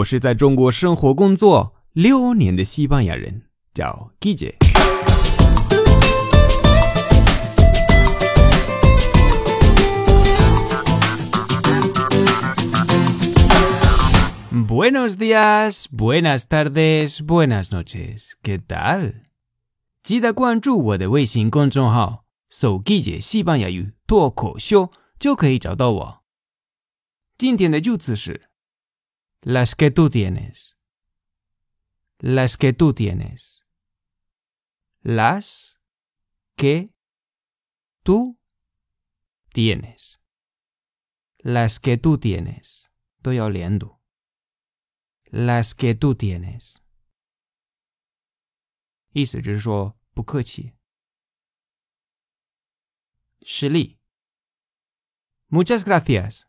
我是在中国生活工作六年的西班牙人，叫 g i j e Buenos e a s s buenas noches. s 记得关注我的微信公众号“手机姐西班牙语脱口秀”，就可以找到我。今天的句子是 Las que tú tienes. Las que tú tienes. Las que tú tienes. Las que tú tienes. Estoy oliendo. Las que tú tienes. MUCHAS gracias.